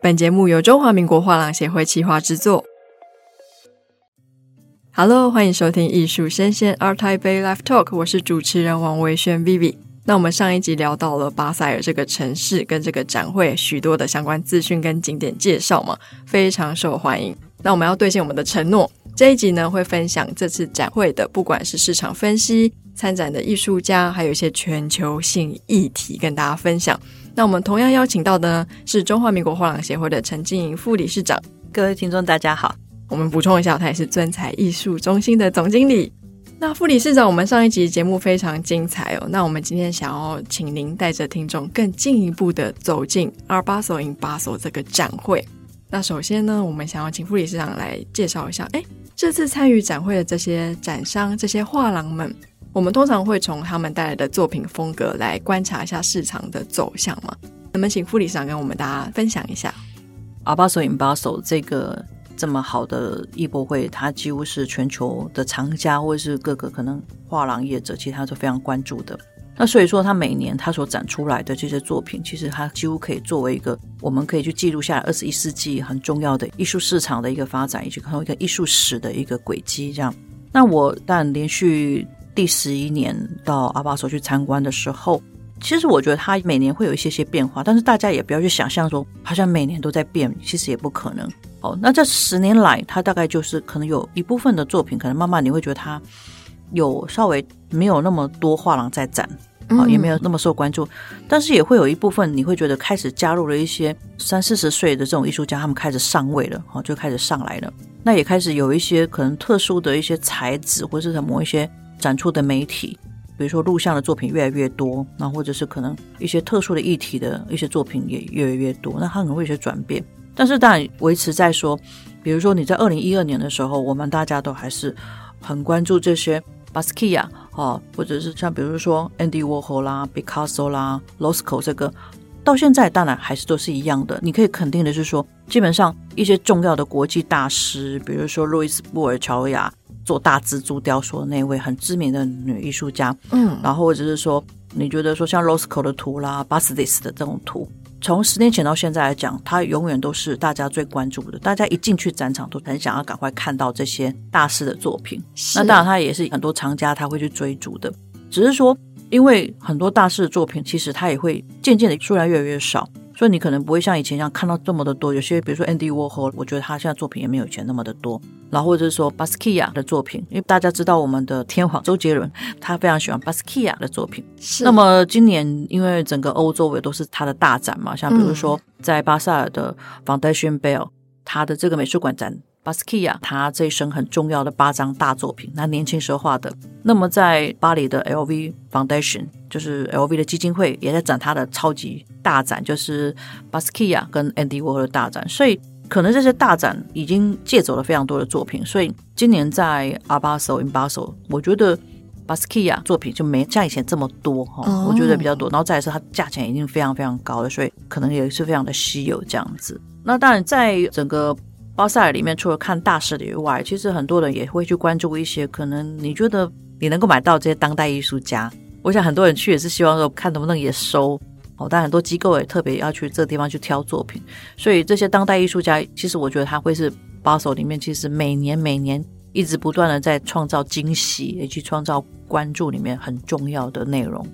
本节目由中华民国画廊协会企划制作。Hello，欢迎收听艺术生鲜 ART TAIPEI Live Talk，我是主持人王维轩 Vivi。那我们上一集聊到了巴塞尔这个城市跟这个展会许多的相关资讯跟景点介绍嘛，非常受欢迎。那我们要兑现我们的承诺，这一集呢会分享这次展会的不管是市场分析、参展的艺术家，还有一些全球性议题跟大家分享。那我们同样邀请到的呢是中华民国画廊协会的陈静莹副理事长。各位听众，大家好。我们补充一下，他也是尊彩艺术中心的总经理。那副理事长，我们上一集节目非常精彩哦。那我们今天想要请您带着听众更进一步的走进 Art Basel in Basel 这个展会。那首先呢，我们想要请副理事长来介绍一下，哎，这次参与展会的这些展商、这些画廊们。我们通常会从他们带来的作品风格来观察一下市场的走向嘛？那么请副理事长跟我们大家分享一下？Art Basel in Basel 这个这么好的艺博会，它几乎是全球的藏家或者是各个可能画廊业者，其实他都非常关注的。那所以说，他每年他所展出来的这些作品，其实它几乎可以作为一个我们可以去记录下来二十一世纪很重要的艺术市场的一个发展，以及可能一个艺术史的一个轨迹。这样，那我但连续。第十一年到阿巴索去参观的时候，其实我觉得它每年会有一些些变化，但是大家也不要去想象说好像每年都在变，其实也不可能。哦，那这十年来，它大概就是可能有一部分的作品，可能慢慢你会觉得它有稍微没有那么多画廊在展，啊，也没有那么受关注，但是也会有一部分你会觉得开始加入了一些三四十岁的这种艺术家，他们开始上位了，哦，就开始上来了。那也开始有一些可能特殊的一些材质，或者是某一些。展出的媒体，比如说录像的作品越来越多，那或者是可能一些特殊的议题的一些作品也越来越多，那它可能会有些转变。但是当然维持在说，比如说你在二零一二年的时候，我们大家都还是很关注这些巴斯基亚啊，或者是像比如说 Andy Warhol 啦、Picasso 啦、Losco 这个，到现在当然还是都是一样的。你可以肯定的是说，基本上一些重要的国际大师，比如说路易斯布尔乔亚。做大蜘蛛雕塑的那位很知名的女艺术家，嗯，然后或者是说，你觉得说像 Roscoe 的图啦，Bastis 的这种图，从十年前到现在来讲，它永远都是大家最关注的。大家一进去展场，都很想要赶快看到这些大师的作品。那当然，它也是很多藏家他会去追逐的。只是说，因为很多大师的作品，其实它也会渐渐的数量越来越少。所以你可能不会像以前一样看到这么的多，有些比如说 Andy Warhol，我觉得他现在作品也没有以前那么的多。然后或者是说 Basquiat 的作品，因为大家知道我们的天皇周杰伦，他非常喜欢 Basquiat 的作品。是。那么今年因为整个欧洲也都是他的大展嘛，像比如说在巴塞尔的 Foundation Bell，他的这个美术馆展。巴斯基亚，他这一生很重要的八张大作品，他年轻时候画的。那么在巴黎的 LV Foundation，就是 LV 的基金会，也在展他的超级大展，就是巴斯基亚跟 Andy Warhol 的大展。所以可能这些大展已经借走了非常多的作品。所以今年在 Art Basel in Basel，我觉得巴斯基亚作品就没像以前这么多哈，我觉得比较多。然后再来是它价钱已经非常非常高了，所以可能也是非常的稀有这样子。那当然在整个巴塞尔里面，除了看大师的以外，其实很多人也会去关注一些可能你觉得你能够买到这些当代艺术家。我想很多人去也是希望说看能不能也收哦，但很多机构也特别要去这个地方去挑作品。所以这些当代艺术家，其实我觉得他会是巴塞尔里面其实每年每年一直不断的在创造惊喜，也去创造关注里面很重要的内容。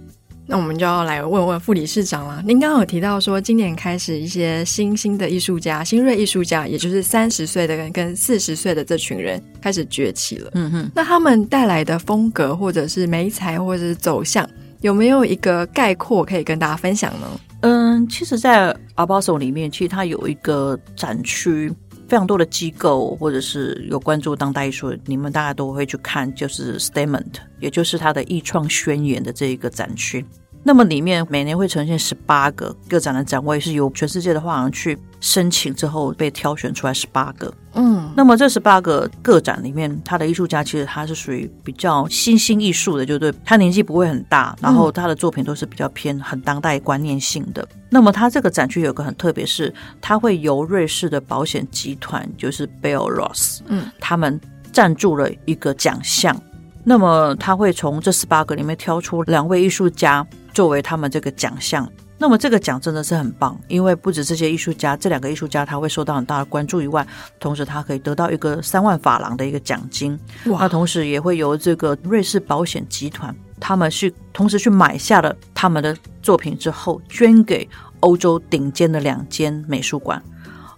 那我们就要来问问副理事长了。您刚刚有提到说，今年开始一些新兴的艺术家、新锐艺术家，也就是三十岁的人跟四十岁的这群人开始崛起了。嗯哼，那他们带来的风格，或者是媒材，或者是走向，有没有一个概括可以跟大家分享呢？嗯，其实，在 Art Basel 里面，其实它有一个展区，非常多的机构或者是有关注当代艺术，你们大家都会去看，就是 Statement，也就是他的艺创宣言的这一个展区。那么里面每年会呈现十八个个展的展位，是由全世界的画廊去申请之后被挑选出来十八个。嗯，那么这十八个个展里面，他的艺术家其实他是属于比较新兴艺术的，就对，他年纪不会很大，然后他的作品都是比较偏很当代观念性的。嗯、那么他这个展区有个很特别，是他会由瑞士的保险集团，就是 Bell Ross，嗯，他们赞助了一个奖项。那么他会从这十八个里面挑出两位艺术家。作为他们这个奖项，那么这个奖真的是很棒，因为不止这些艺术家，这两个艺术家他会受到很大的关注以外，同时他可以得到一个三万法郎的一个奖金。哇！那同时也会由这个瑞士保险集团，他们去同时去买下了他们的作品之后，捐给欧洲顶尖的两间美术馆，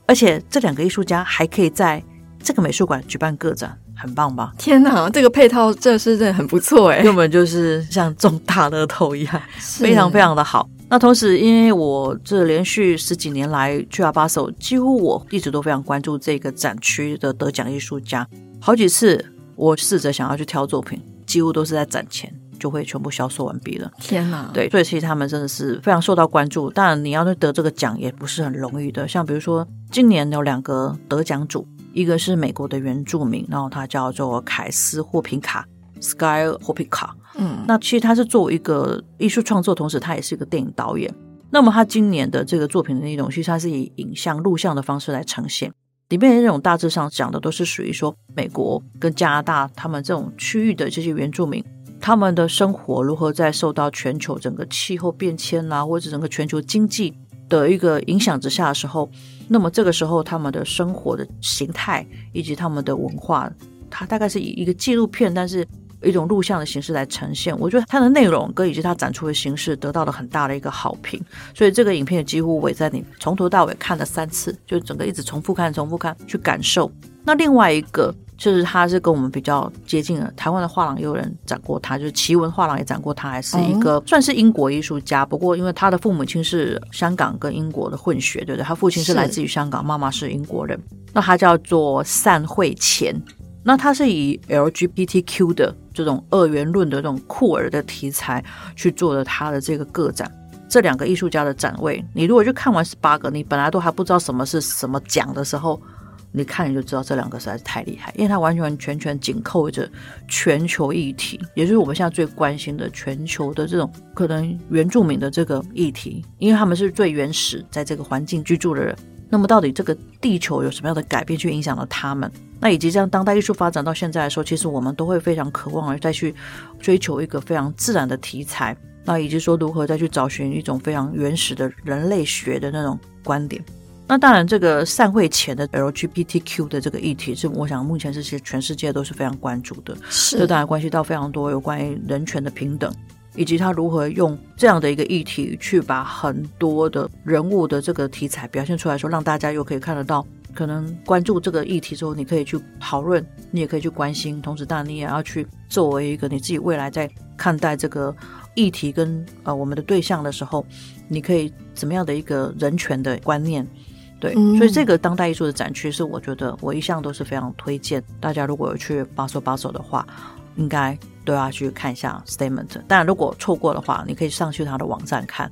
而且这两个艺术家还可以在这个美术馆举办个展。很棒吧？天哪，这个配套这是真的很不错哎，根本就是像中大乐透一样，非常非常的好。那同时，因为我这连续十几年来去阿巴手，几乎我一直都非常关注这个展区的得奖艺术家。好几次我试着想要去挑作品，几乎都是在展前就会全部销售完毕了。天哪，对，所以其实他们真的是非常受到关注。当然，你要得这个奖也不是很容易的。像比如说，今年有两个得奖组。一个是美国的原住民，然后他叫做凯斯霍平卡 （Sky Hopika）。嗯，那其实他是作为一个艺术创作，同时他也是一个电影导演。那么他今年的这个作品的内容，其实他是以影像、录像的方式来呈现。里面的内容大致上讲的都是属于说美国跟加拿大他们这种区域的这些原住民，他们的生活如何在受到全球整个气候变迁啊，或者整个全球经济的一个影响之下的时候。那么这个时候，他们的生活的形态以及他们的文化，它大概是以一个纪录片，但是一种录像的形式来呈现。我觉得它的内容跟以及它展出的形式得到了很大的一个好评，所以这个影片几乎我也在你从头到尾看了三次，就整个一直重复看、重复看去感受。那另外一个。就是他是跟我们比较接近的，台湾的画廊也有人展过他，就是奇文画廊也展过他，还是一个算是英国艺术家。不过因为他的父母亲是香港跟英国的混血，对不对？他父亲是来自于香港，妈妈是英国人。那他叫做散会前，那他是以 LGBTQ 的这种二元论的这种酷儿的题材去做的他的这个个展。这两个艺术家的展位，你如果去看完十八个，你本来都还不知道什么是什么奖的时候。你看你就知道这两个实在是太厉害，因为它完完全全紧扣着全球议题，也就是我们现在最关心的全球的这种可能原住民的这个议题，因为他们是最原始在这个环境居住的人。那么到底这个地球有什么样的改变去影响了他们？那以及这样当代艺术发展到现在来说，其实我们都会非常渴望而再去追求一个非常自然的题材，那以及说如何再去找寻一种非常原始的人类学的那种观点。那当然，这个散会前的 LGBTQ 的这个议题，是我想目前是其实全世界都是非常关注的。是，这当然关系到非常多有关于人权的平等，以及他如何用这样的一个议题去把很多的人物的这个题材表现出来，说让大家又可以看得到，可能关注这个议题之后，你可以去讨论，你也可以去关心，同时当然你也要去作为一个你自己未来在看待这个议题跟呃我们的对象的时候，你可以怎么样的一个人权的观念。对，所以这个当代艺术的展区是我觉得我一向都是非常推荐大家，如果有去巴索巴索的话，应该都要去看一下 Statement。当然，如果错过的话，你可以上去他的网站看，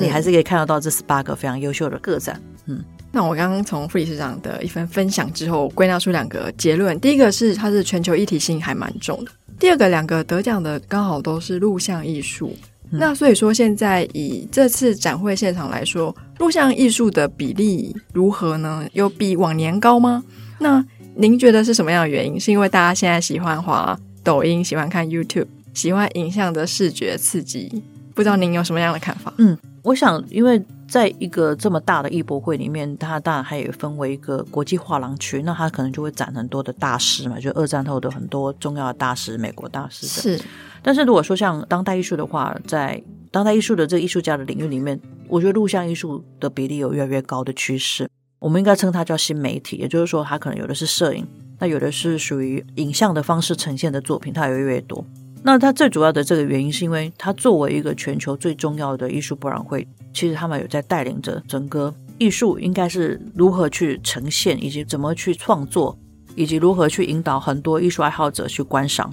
你还是可以看得到这十八个非常优秀的个展。嗯，那我刚刚从副理事长的一番分享之后，归纳出两个结论：第一个是它是全球一体性还蛮重的；第二个，两个得奖的刚好都是录像艺术。那所以说，现在以这次展会现场来说，录像艺术的比例如何呢？有比往年高吗？那您觉得是什么样的原因？是因为大家现在喜欢滑抖音，喜欢看 YouTube，喜欢影像的视觉刺激？不知道您有什么样的看法？嗯，我想，因为在一个这么大的艺博会里面，它当然还有分为一个国际画廊区，那它可能就会展很多的大师嘛，就二战后的很多重要的大师，美国大师的是。但是如果说像当代艺术的话，在当代艺术的这个艺术家的领域里面，我觉得录像艺术的比例有越来越高的趋势。我们应该称它叫新媒体，也就是说，它可能有的是摄影，那有的是属于影像的方式呈现的作品，它有越来越多。那它最主要的这个原因，是因为它作为一个全球最重要的艺术博览会，其实他们有在带领着整个艺术应该是如何去呈现，以及怎么去创作，以及如何去引导很多艺术爱好者去观赏。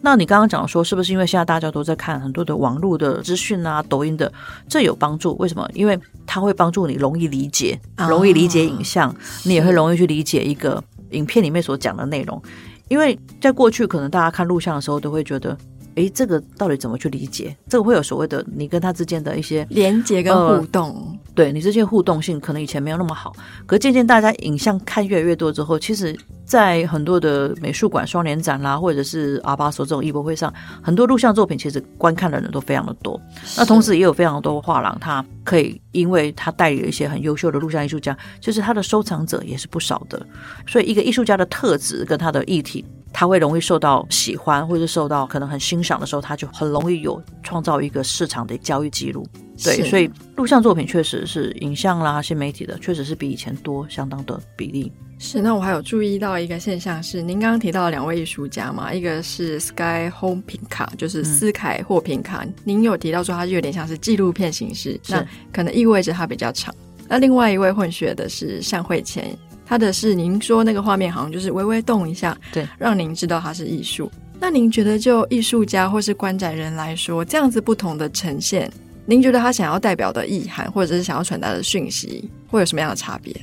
那你刚刚讲说，是不是因为现在大家都在看很多的网络的资讯啊、抖音的，这有帮助？为什么？因为它会帮助你容易理解，容易理解影像，你也会容易去理解一个影片里面所讲的内容。因为在过去，可能大家看录像的时候，都会觉得，诶，这个到底怎么去理解？这个会有所谓的你跟他之间的一些连接跟互动，呃、对你这些互动性可能以前没有那么好。可渐渐大家影像看越来越多之后，其实在很多的美术馆双年展啦，或者是阿巴索这种艺博会上，很多录像作品其实观看的人都非常的多。那同时也有非常多画廊，他可以因为他代理了一些很优秀的录像艺术家，就是他的收藏者也是不少的。所以一个艺术家的特质跟他的议题，他会容易受到喜欢，或者受到可能很欣赏的时候，他就很容易有创造一个市场的交易记录。对，所以录像作品确实是影像啦、新媒体的，确实是比以前多相当的比例。是，那我还有注意到一个现象是，您刚刚提到的两位艺术家嘛，一个是 Sky Hopinka，就是斯凯霍平卡，嗯、您有提到说它有点像是纪录片形式，那可能意味着它比较长。那另外一位混血的是单慧谦，他的是您说那个画面好像就是微微动一下，对，让您知道它是艺术。那您觉得就艺术家或是观展人来说，这样子不同的呈现，您觉得他想要代表的意涵，或者是想要传达的讯息，会有什么样的差别？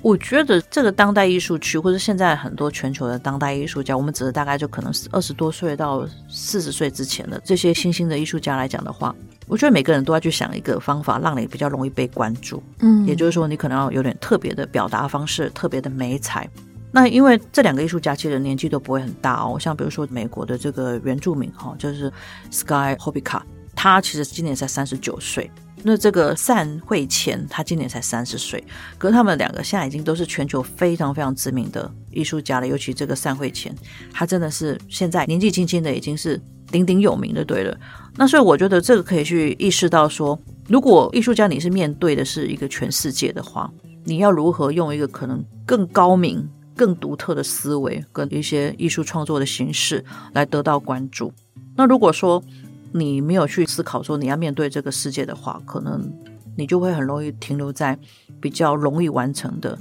我觉得这个当代艺术区，或者现在很多全球的当代艺术家，我们指的大概就可能是二十多岁到四十岁之前的这些新兴的艺术家来讲的话，我觉得每个人都要去想一个方法，让你比较容易被关注。嗯，也就是说，你可能要有点特别的表达方式，特别的美彩。那因为这两个艺术家其实年纪都不会很大哦，像比如说美国的这个原住民哈，就是 Sky Hopinka，他其实今年才三十九岁。那这个单慧前，他今年才三十岁，可是他们两个现在已经都是全球非常非常知名的艺术家了。尤其这个单慧前，他真的是现在年纪轻轻的已经是鼎鼎有名的，对了。那所以我觉得这个可以去意识到说，如果艺术家你是面对的是一个全世界的话，你要如何用一个可能更高明、更独特的思维跟一些艺术创作的形式来得到关注？那如果说，你没有去思考说你要面对这个世界的话，可能你就会很容易停留在比较容易完成的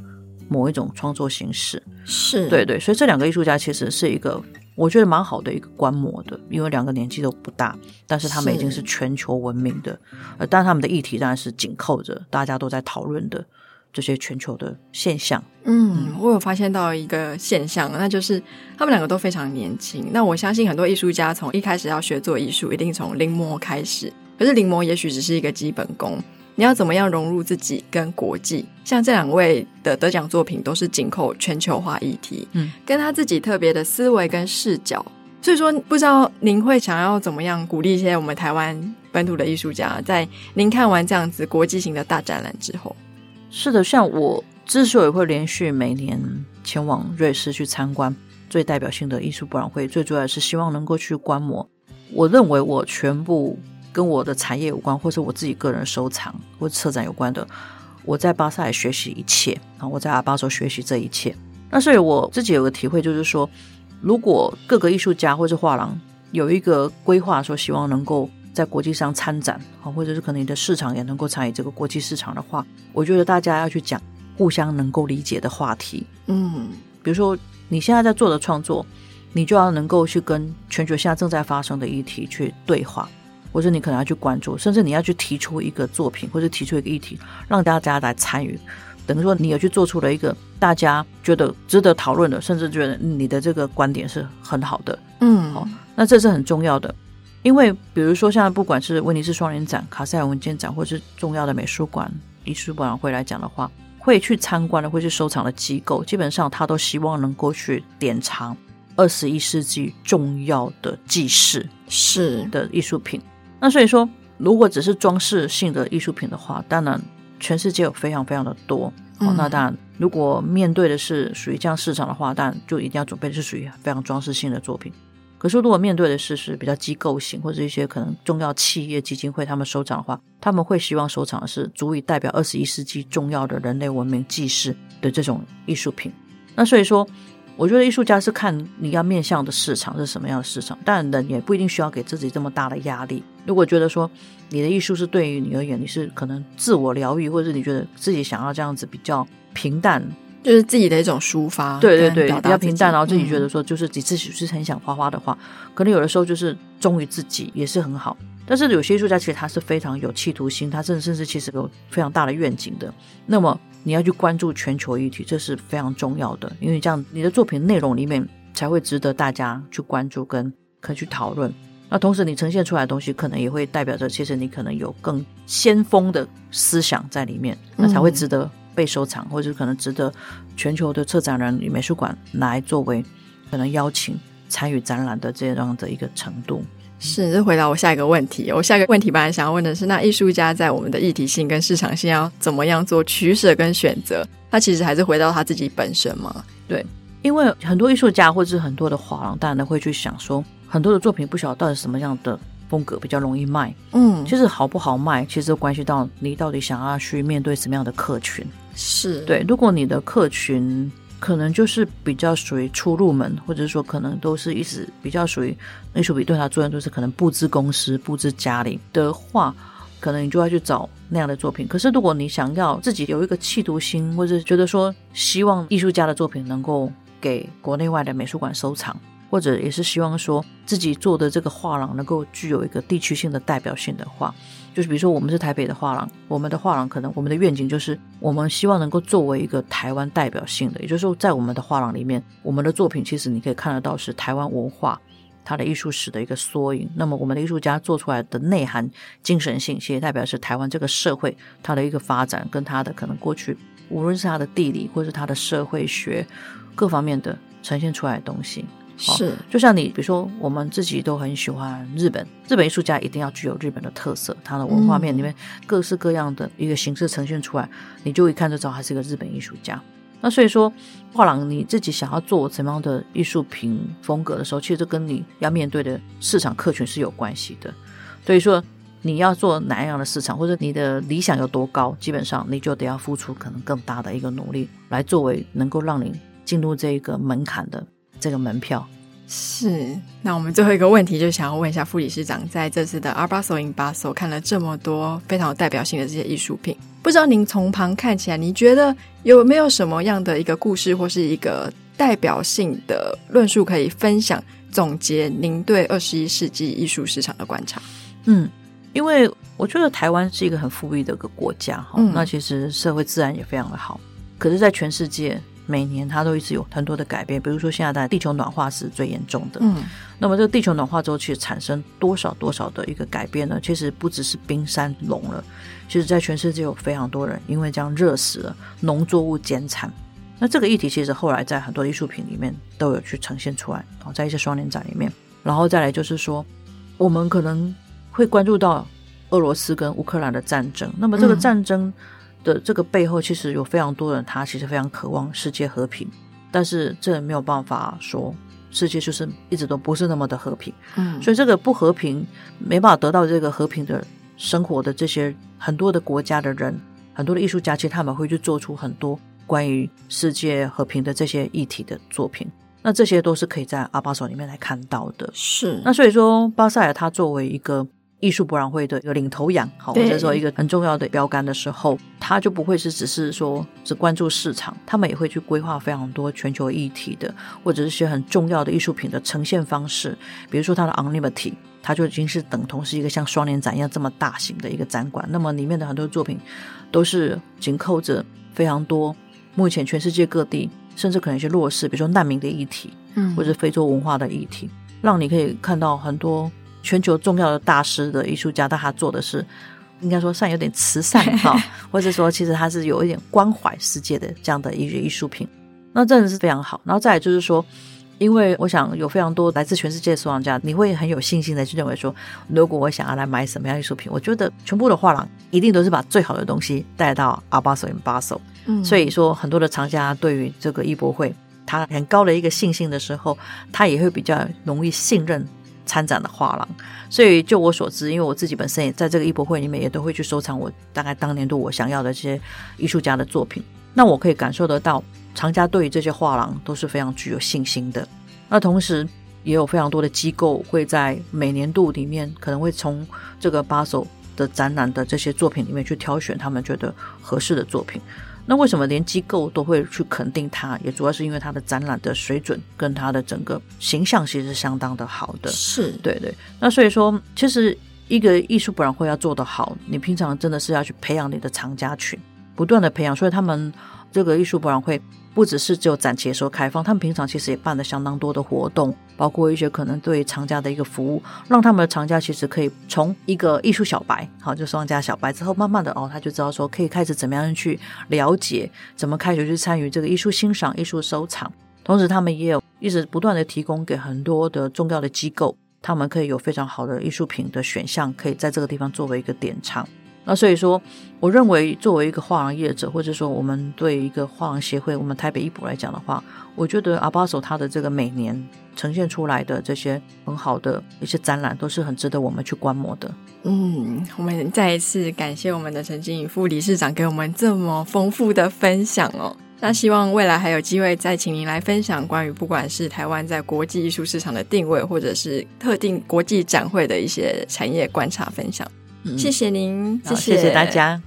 某一种创作形式。是对对，所以这两个艺术家其实是一个我觉得蛮好的一个观摩的，因为两个年纪都不大，但是他们已经是全球闻名的，呃，但他们的议题当然是紧扣着大家都在讨论的。这些全球的现象，嗯，我有发现到一个现象，那就是他们两个都非常年轻。那我相信很多艺术家从一开始要学做艺术，一定从临摹开始。可是临摹也许只是一个基本功，你要怎么样融入自己跟国际？像这两位的得奖作品都是紧扣全球化议题，嗯，跟他自己特别的思维跟视角。所以说，不知道您会想要怎么样鼓励一些我们台湾本土的艺术家，在您看完这样子国际型的大展览之后。是的，像我之所以会连续每年前往瑞士去参观最代表性的艺术博览会，最主要是希望能够去观摩。我认为我全部跟我的产业有关，或是我自己个人收藏或策展有关的，我在巴塞学习一切啊，我在阿巴索学习这一切。那所以我自己有个体会，就是说，如果各个艺术家或是画廊有一个规划，说希望能够。在国际上参展啊，或者是可能你的市场也能够参与这个国际市场的话，我觉得大家要去讲互相能够理解的话题。嗯，比如说你现在在做的创作，你就要能够去跟全球现在正在发生的议题去对话，或者你可能要去关注，甚至你要去提出一个作品，或者提出一个议题，让大家来参与。等于说你有去做出了一个大家觉得值得讨论的，甚至觉得你的这个观点是很好的。嗯，好，那这是很重要的。因为，比如说，像不管是威尼斯双年展、卡塞尔文件展，或是重要的美术馆、艺术博览会来讲的话，会去参观的、会去收藏的机构，基本上他都希望能够去典藏二十一世纪重要的纪事是的艺术品。那所以说，如果只是装饰性的艺术品的话，当然全世界有非常非常的多。嗯、哦，那当然，如果面对的是属于这样市场的话，当然就一定要准备的是属于非常装饰性的作品。可是，如果面对的是是比较机构型，或者一些可能重要企业基金会他们收藏的话，他们会希望收藏的是足以代表二十一世纪重要的人类文明纪事的这种艺术品。那所以说，我觉得艺术家是看你要面向的市场是什么样的市场，但人也不一定需要给自己这么大的压力。如果觉得说你的艺术是对于你而言，你是可能自我疗愈，或者是你觉得自己想要这样子比较平淡。就是自己的一种抒发，对对对，比较平淡，然后自己觉得说，就是你自己是很想画画的话，嗯、可能有的时候就是忠于自己也是很好。但是有些艺术家其实他是非常有企图心，他甚至甚至其实有非常大的愿景的。那么你要去关注全球议题，这是非常重要的，因为这样你的作品内容里面才会值得大家去关注跟可以去讨论。那同时你呈现出来的东西，可能也会代表着其实你可能有更先锋的思想在里面，那才会值得。被收藏，或者可能值得全球的策展人与美术馆来作为可能邀请参与展览的这样的一个程度。是，这回答我下一个问题。我下一个问题本来想要问的是，那艺术家在我们的议题性跟市场性要怎么样做取舍跟选择？他其实还是回到他自己本身嘛。对，因为很多艺术家或者是很多的画廊，当然会去想说，很多的作品不晓得到底什么样的风格比较容易卖。嗯，其实好不好卖，其实关系到你到底想要去面对什么样的客群。是对，如果你的客群。可能就是比较属于初入门，或者说可能都是一直比较属于艺术品对他作用，就是可能布置公司、布置家里的话，可能你就要去找那样的作品。可是如果你想要自己有一个企图心，或者觉得说希望艺术家的作品能够给国内外的美术馆收藏，或者也是希望说自己做的这个画廊能够具有一个地区性的代表性的话。就是比如说，我们是台北的画廊，我们的画廊可能我们的愿景就是，我们希望能够作为一个台湾代表性的，也就是说，在我们的画廊里面，我们的作品其实你可以看得到是台湾文化它的艺术史的一个缩影。那么，我们的艺术家做出来的内涵、精神性，其实代表是台湾这个社会它的一个发展，跟它的可能过去，无论是它的地理或是它的社会学各方面的呈现出来的东西。是，就像你，比如说，我们自己都很喜欢日本，日本艺术家一定要具有日本的特色，他的文化面里面各式各样的一个形式呈现出来，嗯、你就一看就知道他是一个日本艺术家。那所以说，画廊你自己想要做什么样的艺术品风格的时候，其实跟你要面对的市场客群是有关系的。所以说，你要做哪样的市场，或者你的理想有多高，基本上你就得要付出可能更大的一个努力，来作为能够让你进入这一个门槛的。这个门票是。那我们最后一个问题，就想要问一下副理事长，在这次的 Art Basel in Basel 看了这么多非常有代表性的这些艺术品，不知道您从旁看起来，你觉得有没有什么样的一个故事，或是一个代表性的论述可以分享总结？您对二十一世纪艺术市场的观察？嗯，因为我觉得台湾是一个很富裕的一个国家哈，嗯、那其实社会自然也非常的好，可是，在全世界。每年它都一直有很多的改变，比如说现在在地球暖化是最严重的。嗯，那么这个地球暖化之后，其实产生多少多少的一个改变呢？其实不只是冰山融了，其实在全世界有非常多人因为这样热死了，农作物减产。那这个议题其实后来在很多艺术品里面都有去呈现出来，哦，在一些双年展里面，然后再来就是说，我们可能会关注到俄罗斯跟乌克兰的战争。那么这个战争。嗯的这个背后，其实有非常多人，他其实非常渴望世界和平，但是这没有办法说世界就是一直都不是那么的和平。嗯，所以这个不和平，没办法得到这个和平的生活的这些很多的国家的人，很多的艺术家，其实他们会去做出很多关于世界和平的这些议题的作品。那这些都是可以在阿巴手里面来看到的。是，那所以说巴塞尔他作为一个。艺术博览会的一个领头羊，好，或者说一个很重要的标杆的时候，他就不会是只是说只关注市场，他们也会去规划非常多全球议题的，或者是一些很重要的艺术品的呈现方式。比如说他的 Omnibus，它就已经是等同是一个像双年展一样这么大型的一个展馆。那么里面的很多作品都是紧扣着非常多目前全世界各地，甚至可能一些弱势，比如说难民的议题，嗯，或者非洲文化的议题，让你可以看到很多。全球重要的大师的艺术家，但他做的是应该说算有点慈善哈，或者说其实他是有一点关怀世界的这样的一些艺术品，那真的是非常好。然后再来就是说，因为我想有非常多来自全世界的收藏家，你会很有信心的去认为说，如果我想要来买什么样艺术品，我觉得全部的画廊一定都是把最好的东西带到 Art Basel in Basel。嗯，所以说很多的藏家对于这个艺博会，他很高的一个信心的时候，他也会比较容易信任。参展的画廊，所以就我所知，因为我自己本身也在这个艺博会里面，也都会去收藏我大概当年度我想要的这些艺术家的作品。那我可以感受得到，藏家对于这些画廊都是非常具有信心的。那同时，也有非常多的机构会在每年度里面，可能会从这个巴塞的展览的这些作品里面去挑选他们觉得合适的作品。那为什么连机构都会去肯定它？也主要是因为它的展览的水准跟它的整个形象其实是相当的好的。是对对。那所以说，其实一个艺术博览会要做得好，你平常真的是要去培养你的藏家群，不断的培养，所以他们这个艺术博览会不只是只有展期的时候开放，他们平常其实也办了相当多的活动，包括一些可能对藏家的一个服务，让他们的藏家其实可以从一个艺术小白，好，就双家小白之后，慢慢的哦，他就知道说可以开始怎么样去了解，怎么开始去参与这个艺术欣赏、艺术收藏。同时，他们也有一直不断的提供给很多的重要的机构，他们可以有非常好的艺术品的选项，可以在这个地方作为一个典藏。那所以说，我认为作为一个画廊业者，或者说我们对一个画廊协会，我们台北艺博来讲的话，我觉得 Art Basel 它的这个每年呈现出来的这些很好的一些展览，都是很值得我们去观摩的。嗯，我们再一次感谢我们的陈经理副理事长给我们这么丰富的分享哦。那希望未来还有机会再请您来分享关于不管是台湾在国际艺术市场的定位，或者是特定国际展会的一些产业观察分享。谢谢您，谢谢，谢谢大家。